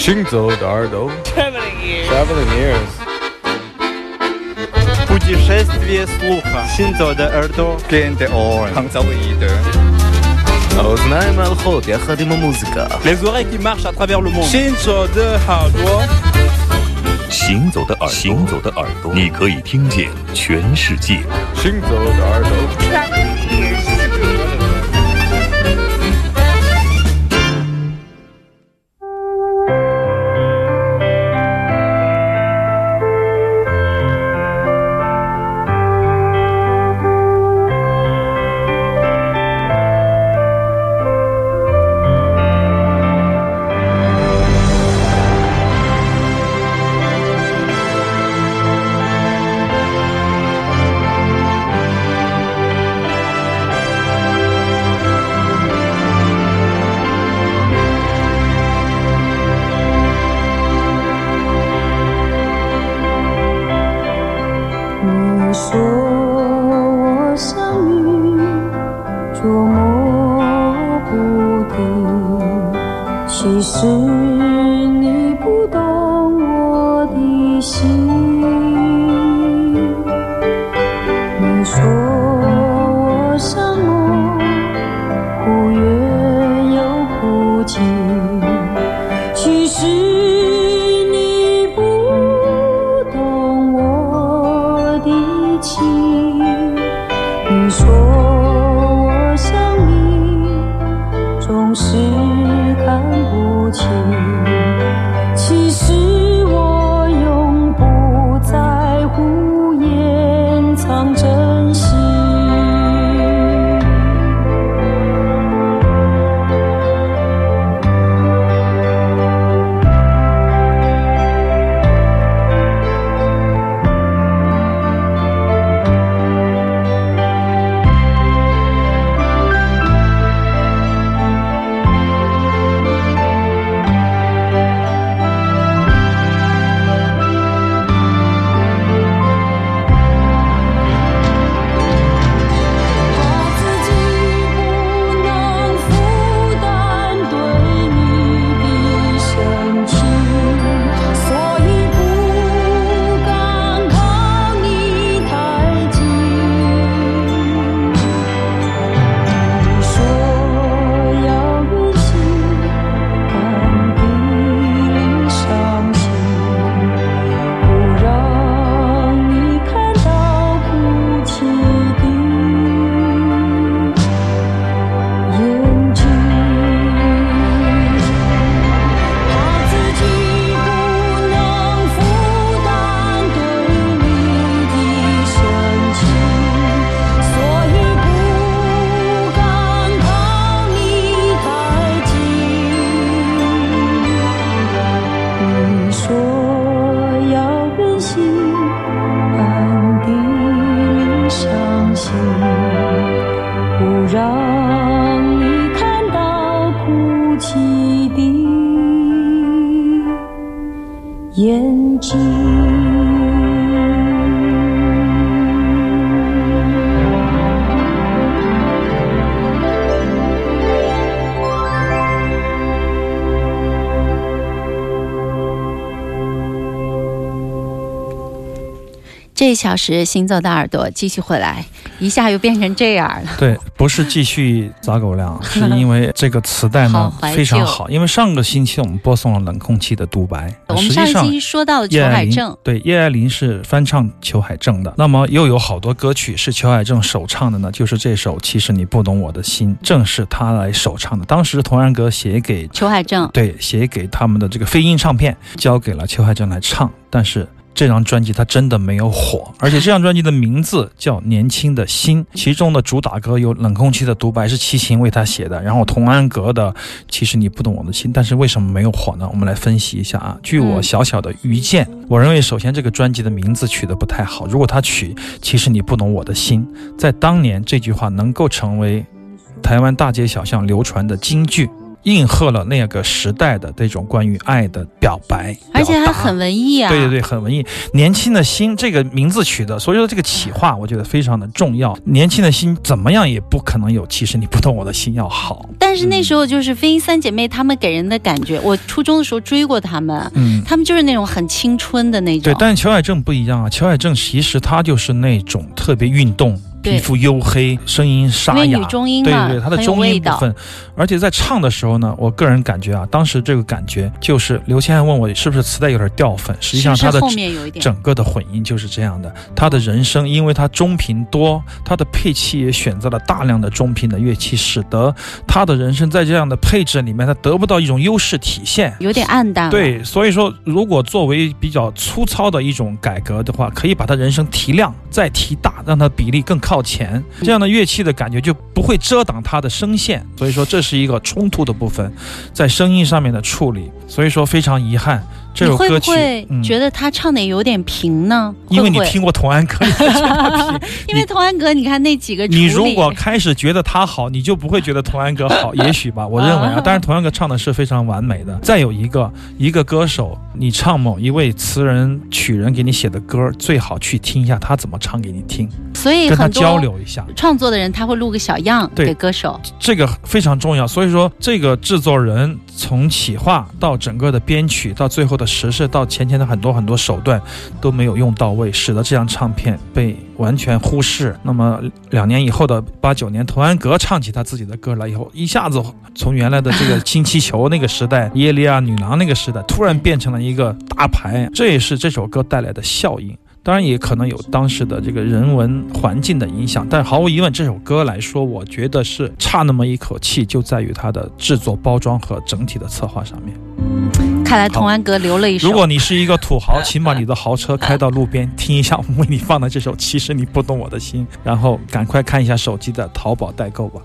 行走的耳朵 Traveling ears. Traveling ears Путешествие слуха. Синзо de耳朵. Gente on. Hangzauide. האוזניים הלכות יחד עם המוזיקה Les oreilles qui marchent à travers le monde. Shinzo de Hardware. 行走的耳朵，行走的耳朵，你可以听见全世界。行走的耳朵 一小时行走的耳朵继续回来，一下又变成这样了。对，不是继续砸狗粮，是因为这个磁带呢非常好。因为上个星期我们播送了《冷空气的独白》，我们上期说到了裘海正，对叶爱玲是翻唱裘海正的，那么又有好多歌曲是裘海正首唱的呢，就是这首《其实你不懂我的心》，正是他来首唱的。当时童安格写给裘海正对写给他们的这个飞鹰唱片，交给了裘海正来唱，但是。这张专辑它真的没有火，而且这张专辑的名字叫《年轻的心》，其中的主打歌有《冷空气的独白》是齐秦为他写的，然后童安格的《其实你不懂我的心》，但是为什么没有火呢？我们来分析一下啊。据我小小的愚见，我认为首先这个专辑的名字取得不太好。如果他取《其实你不懂我的心》，在当年这句话能够成为台湾大街小巷流传的金句。应和了那个时代的这种关于爱的表白，而且还很文艺啊。对对对，很文艺。年轻的心这个名字取的，所以说这个企划我觉得非常的重要。年轻的心怎么样也不可能有，其实你不懂我的心要好。但是那时候就是飞鹰三姐妹，她们给人的感觉，我初中的时候追过她们，嗯，她们就是那种很青春的那种。对，但是裘海正不一样啊，乔海正其实他就是那种特别运动。对皮肤黝黑，声音沙哑，因为女中音嘛对对对，他的中音部分，而且在唱的时候呢，我个人感觉啊，当时这个感觉就是刘谦还问我是不是磁带有点掉粉，实际上他的整个的混音就是这样的。他的人声，因为他中频多，他的配器也选择了大量的中频的乐器，使得他的人声在这样的配置里面，他得不到一种优势体现。有点暗淡。对，所以说，如果作为比较粗糙的一种改革的话，可以把他人声提亮，再提大，让它比例更靠前，这样的乐器的感觉就不会遮挡它的声线。所以说，这是一个冲突的部分，在声音上面的处理。所以说，非常遗憾，这你会首歌曲，不会嗯觉得他唱的有点平呢？因为你听过童安格，因为童安格，你看那几个你如果开始觉得他好，你就不会觉得童安格好，也许吧，我认为啊啊。但是童安格唱的是非常完美的。再有一个，一个歌手，你唱某一位词人、曲人给你写的歌，最好去听一下他怎么唱给你听，所以跟他交流一下，创作的人他会录个小样对给歌手。这个非常重要。所以说，这个制作人从企划到整个的编曲，到最后的实施，到前前的很多很多手段都没有用到位，使得这张唱片被完全忽视。那么两年以后的八九年，童安格唱起他自己的歌来以后，一下子从原来的这个金气球那个时代、耶利亚女郎那个时代，突然变成了一个大牌，这也是这首歌带来的效应。当然也可能有当时的这个人文环境的影响，但毫无疑问，这首歌来说，我觉得是差那么一口气，就在于它的制作、包装和整体的策划上面。看来童安格留了一手。如果你是一个土豪，请把你的豪车开到路边，听一下我们为你放的这首《其实你不懂我的心》，然后赶快看一下手机的淘宝代购吧。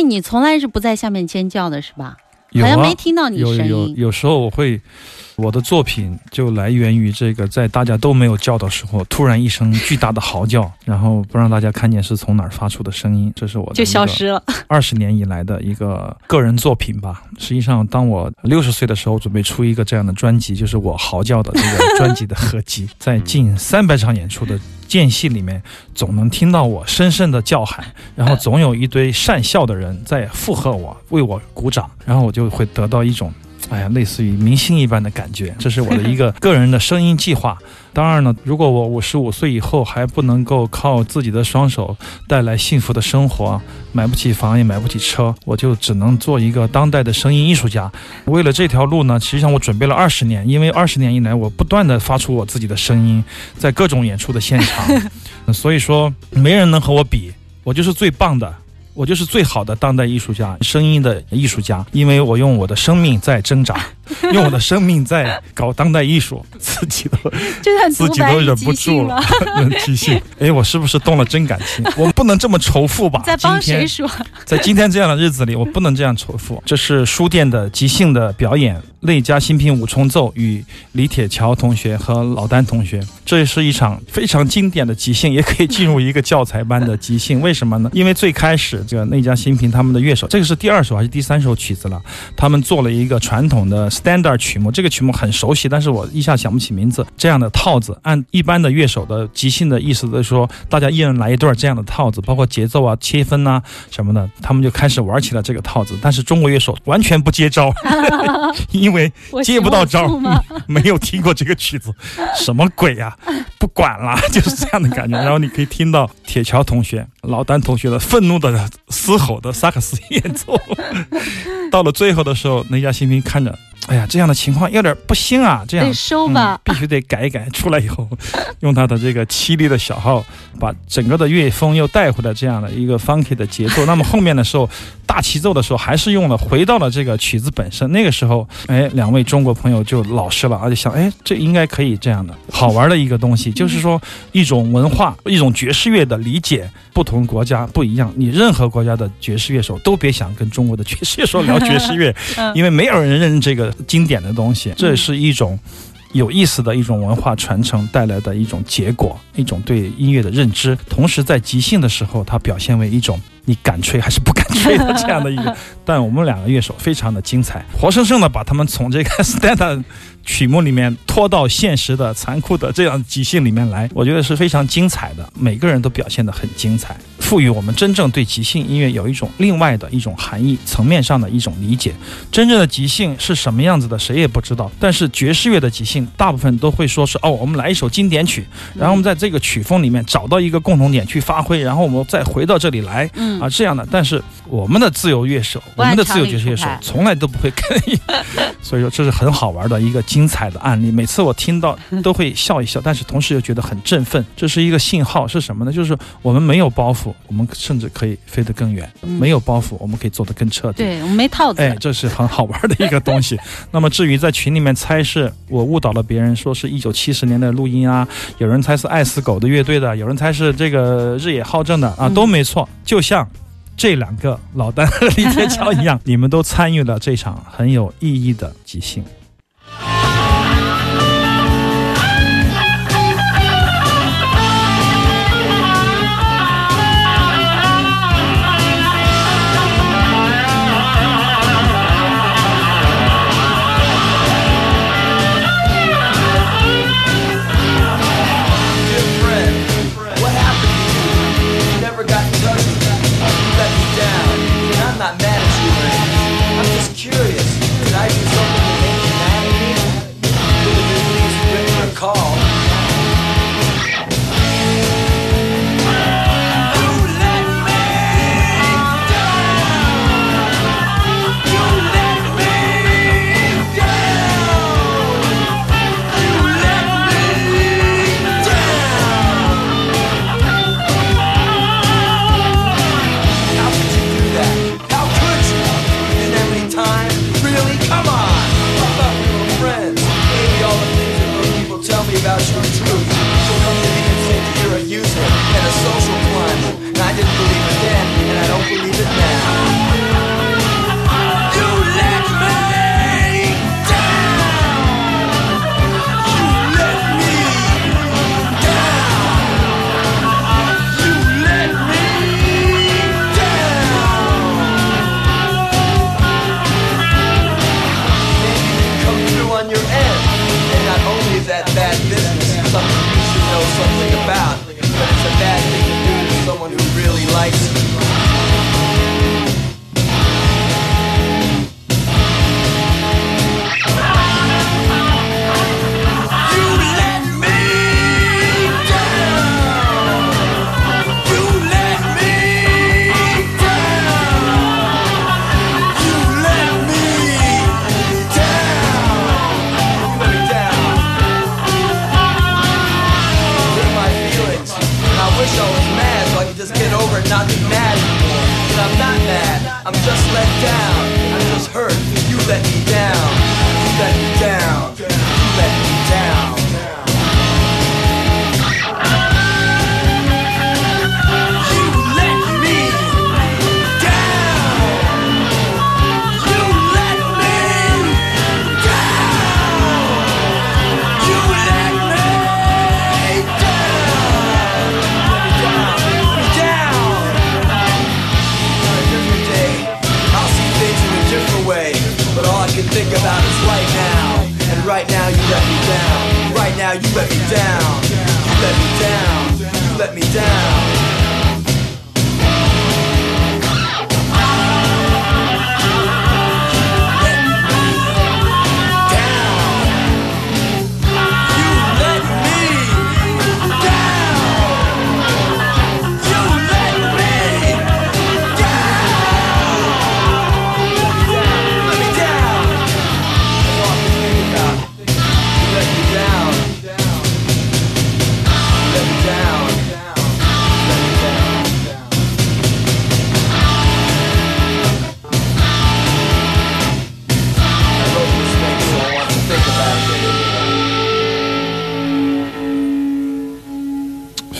飞，你从来是不在下面尖叫的是吧？有啊好像没听到你声音。有有时候我会，我的作品就来源于这个，在大家都没有叫的时候，突然一声巨大的嚎叫，然后不让大家看见是从哪儿发出的声音，这是我的就消失了。二十年以来的一个个人作品吧。实际上，当我六十岁的时候，准备出一个这样的专辑，就是我嚎叫的这个 专辑的合集，在近三百场演出的间隙里面，总能听到我深深的叫喊，然后总有一堆善笑的人在附和我，为我鼓掌，然后我就会得到一种。哎呀，类似于明星一般的感觉，这是我的一个 个人的声音计划。当然呢，如果我五十五岁以后还不能够靠自己的双手带来幸福的生活，买不起房也买不起车，我就只能做一个当代的声音艺术家。为了这条路呢，实际上我准备了二十年，因为二十年以来我不断的发出我自己的声音，在各种演出的现场，所以说没人能和我比，我就是最棒的。我就是最好的当代艺术家，声音的艺术家，因为我用我的生命在挣扎，用我的生命在搞当代艺术，自己都 自己都忍不住了了，，即兴。哎，我是不是动了真感情？我不能这么仇富吧？在帮今天谁说？在今天这样的日子里，我不能这样仇富。这是书店的即兴的表演，内家新品五重奏与李铁桥同学和老丹同学，这是一场非常经典的即兴，也可以进入一个教材班的即兴。为什么呢？因为最开始这个内家新平他们的乐手，这个是第二首还是第三首曲子了？他们做了一个传统的 standard 曲目，这个曲目很熟悉，但是我一下想不起名字。这样的套子，按一般的乐手的即兴的意思就是说，大家一人来一段这样的套子，包括节奏啊、切分呐、什么的，他们就开始玩起了这个套子。但是中国乐手完全不接招，因为接不到招？没有听过这个曲子，什么鬼呀、不管了，就是这样的感觉。然后你可以听到铁桥同学、老丹同学的愤怒的嘶吼的萨克斯演奏。到了最后的时候，那家新兵看着，哎呀，这样的情况有点不行啊，这样得收吧嗯，必须得改一改。出来以后，用他的这个凄厉的小号，把整个的乐风又带回了这样的一个 funky 的节奏。那么后面的时候，大齐奏的时候，还是用了回到了这个曲子本身。那个时候，哎，两位中国朋友就老实了，而且想，哎，这应该可以这样的，好玩的一个东西，就是说一种文化，一种爵士乐的理解，不同国家不一样。你任何国家的爵士乐手都别想跟中国的爵士乐手聊爵士乐，因为没有人认这个经典的东西，这是一种。有意思的一种文化传承带来的一种结果，一种对音乐的认知。同时，在即兴的时候，它表现为一种你敢吹还是不敢吹的这样的一个。但我们两个乐手非常的精彩，活生生的把他们从这个 standard 曲目里面拖到现实的残酷的这样即兴里面来，我觉得是非常精彩的。每个人都表现得很精彩，赋予我们真正对即兴音乐有一种另外的一种含义层面上的一种理解。真正的即兴是什么样子的，谁也不知道。但是爵士乐的即兴，大部分都会说是哦，我们来一首经典曲，然后我们在这个曲风里面找到一个共同点去发挥，然后我们再回到这里来。嗯啊，这样的。但是我们的自由乐手，我们的自由爵士乐手从来都不会跟，所以说这是很好玩的一个精彩的案例。每次我听到 都会笑一笑，但是同时又觉得很振奋。这是一个信号，是什么呢？就是我们没有包袱，我们甚至可以飞得更远；没有包袱，我们可以做得更彻底。对我们没套子。哎，这是很好玩的一个东西。那么至于在群里面猜是我误导了别人，说是一九七十年的录音啊，有人猜是爱死狗的乐队的，有人猜是这个日野浩正的啊，嗯都没错。就像这两个老丹和李天桥一样，你们都参与了这场很有意义的即兴。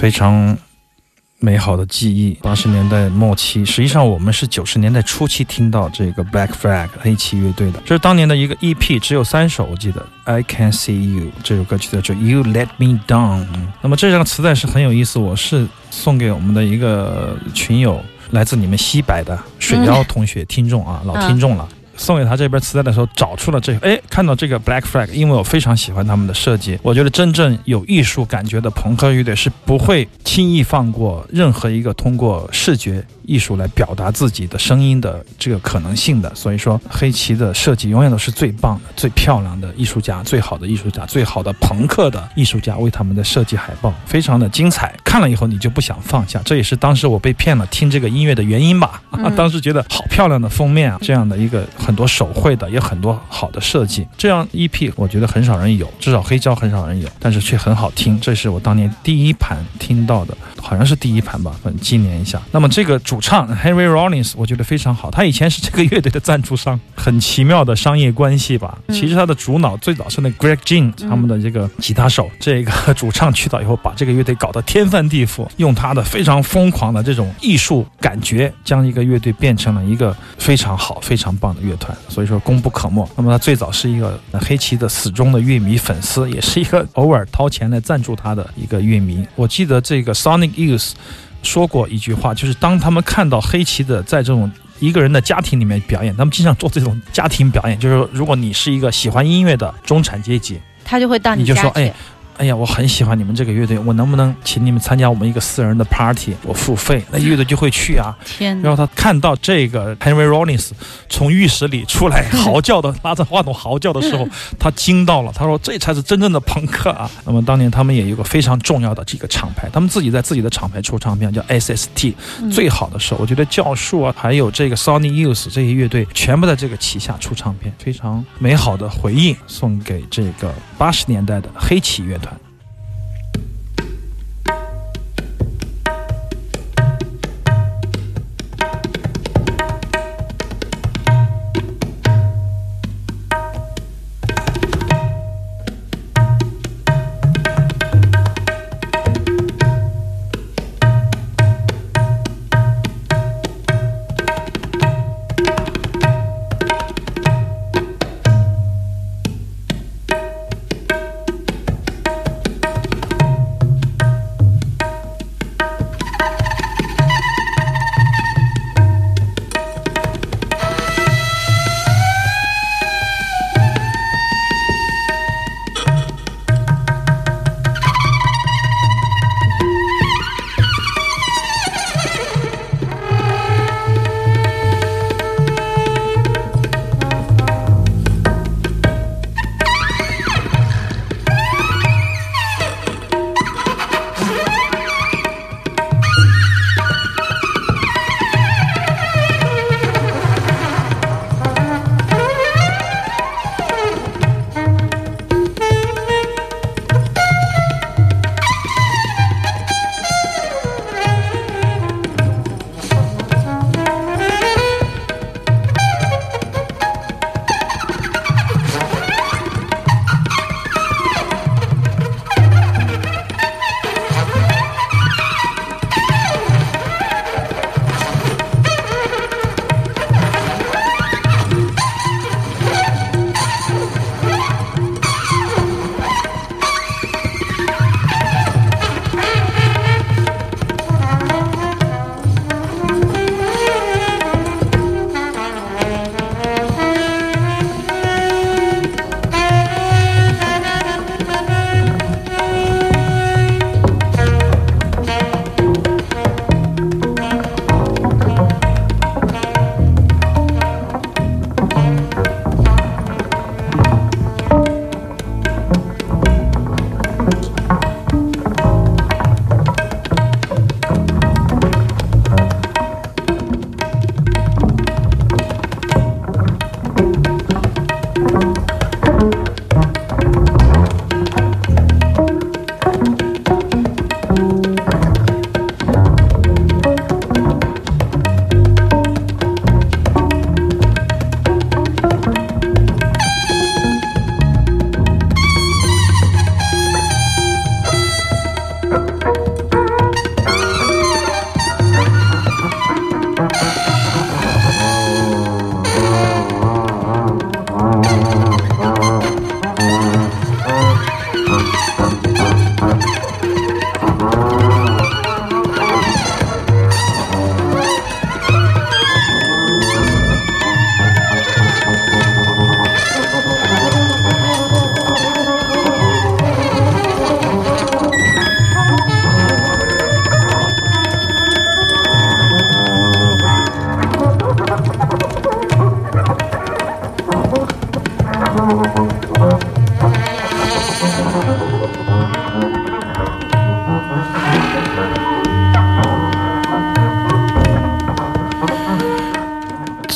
非常美好的记忆。八十年代末期，实际上我们是九十年代初期听到这个 Black Flag 黑旗乐队的，这是当年的一个 EP，只有三首，我记得 I Can See You 这首歌曲叫做 You Let Me Down。那么这张磁带是很有意思，我是送给我们的一个群友，来自你们西北的水妖同学、听众啊，老听众了。送给他这边磁带的时候，找出了这个，哎，看到这个 Black Flag，因为我非常喜欢他们的设计，我觉得真正有艺术感觉的朋克乐队是不会轻易放过任何一个通过视觉艺术来表达自己的声音的这个可能性的。所以说，黑旗的设计永远都是最棒的、最漂亮的艺术家、最好的艺术家、最好的朋克的艺术家为他们的设计海报，非常的精彩。看了以后你就不想放下，这也是当时我被骗了听这个音乐的原因吧。啊，当时觉得好漂亮的封面啊，这样的一个很多手绘的，也很多好的设计。这样 EP 我觉得很少人有，至少黑胶很少人有，但是却很好听。这是我当年第一盘听到的，好像是第一盘吧，反正纪念一下。那么这个主唱 Henry Rollins 我觉得非常好，他以前是这个乐队的赞助商，很奇妙的商业关系吧。其实他的主脑最早是那 Greg Jean 他们的这个吉他手，这个主唱去到以后，把这个乐队搞得天翻地覆，用他的非常疯狂的这种艺术感觉，将一个乐队变成了一个非常好、非常棒的乐团。所以说功不可没。那么他最早是一个黑旗的死忠的乐迷粉丝，也是一个偶尔掏钱来赞助他的一个乐迷。我记得这个 Sonic Youth 说过一句话，就是当他们看到黑棋的在这种一个人的家庭里面表演，他们经常做这种家庭表演，就是说如果你是一个喜欢音乐的中产阶级，他就会到你就说，家去。哎，哎呀，我很喜欢你们这个乐队，我能不能请你们参加我们一个私人的 party？我付费，那乐队就会去啊。天哪！然后他看到这个 Henry Rollins 从浴室里出来 嚎叫的，拉着话筒嚎叫的时候，他惊到了。他说：“这才是真正的朋克啊！” 那么当年他们也有个非常重要的这个厂牌，他们自己在自己的厂牌出唱片，叫 SST。最好的时候，我觉得教树啊，还有这个 Sony Youth 这些乐队，全部在这个旗下出唱片，非常美好的回忆，送给这个八十年代的黑旗乐团。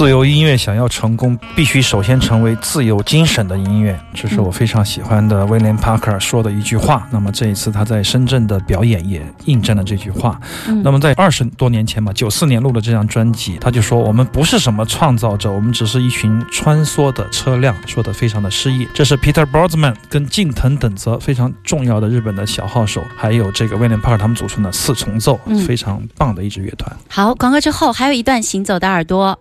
自由音乐想要成功，必须首先成为自由精神的音乐，这是我非常喜欢的威廉·帕克说的一句话。那么这一次他在深圳的表演也印证了这句话。嗯那么在二十多年前吧，九四年录的这张专辑，他就说我们不是什么创造者，我们只是一群穿梭的车辆，说的非常的诗意。这是 Peter Borzman 跟近藤等泽非常重要的日本的小号手，还有这个威廉·帕克他们组成的四重奏，嗯非常棒的一支乐团。好，广告之后还有一段行走的耳朵。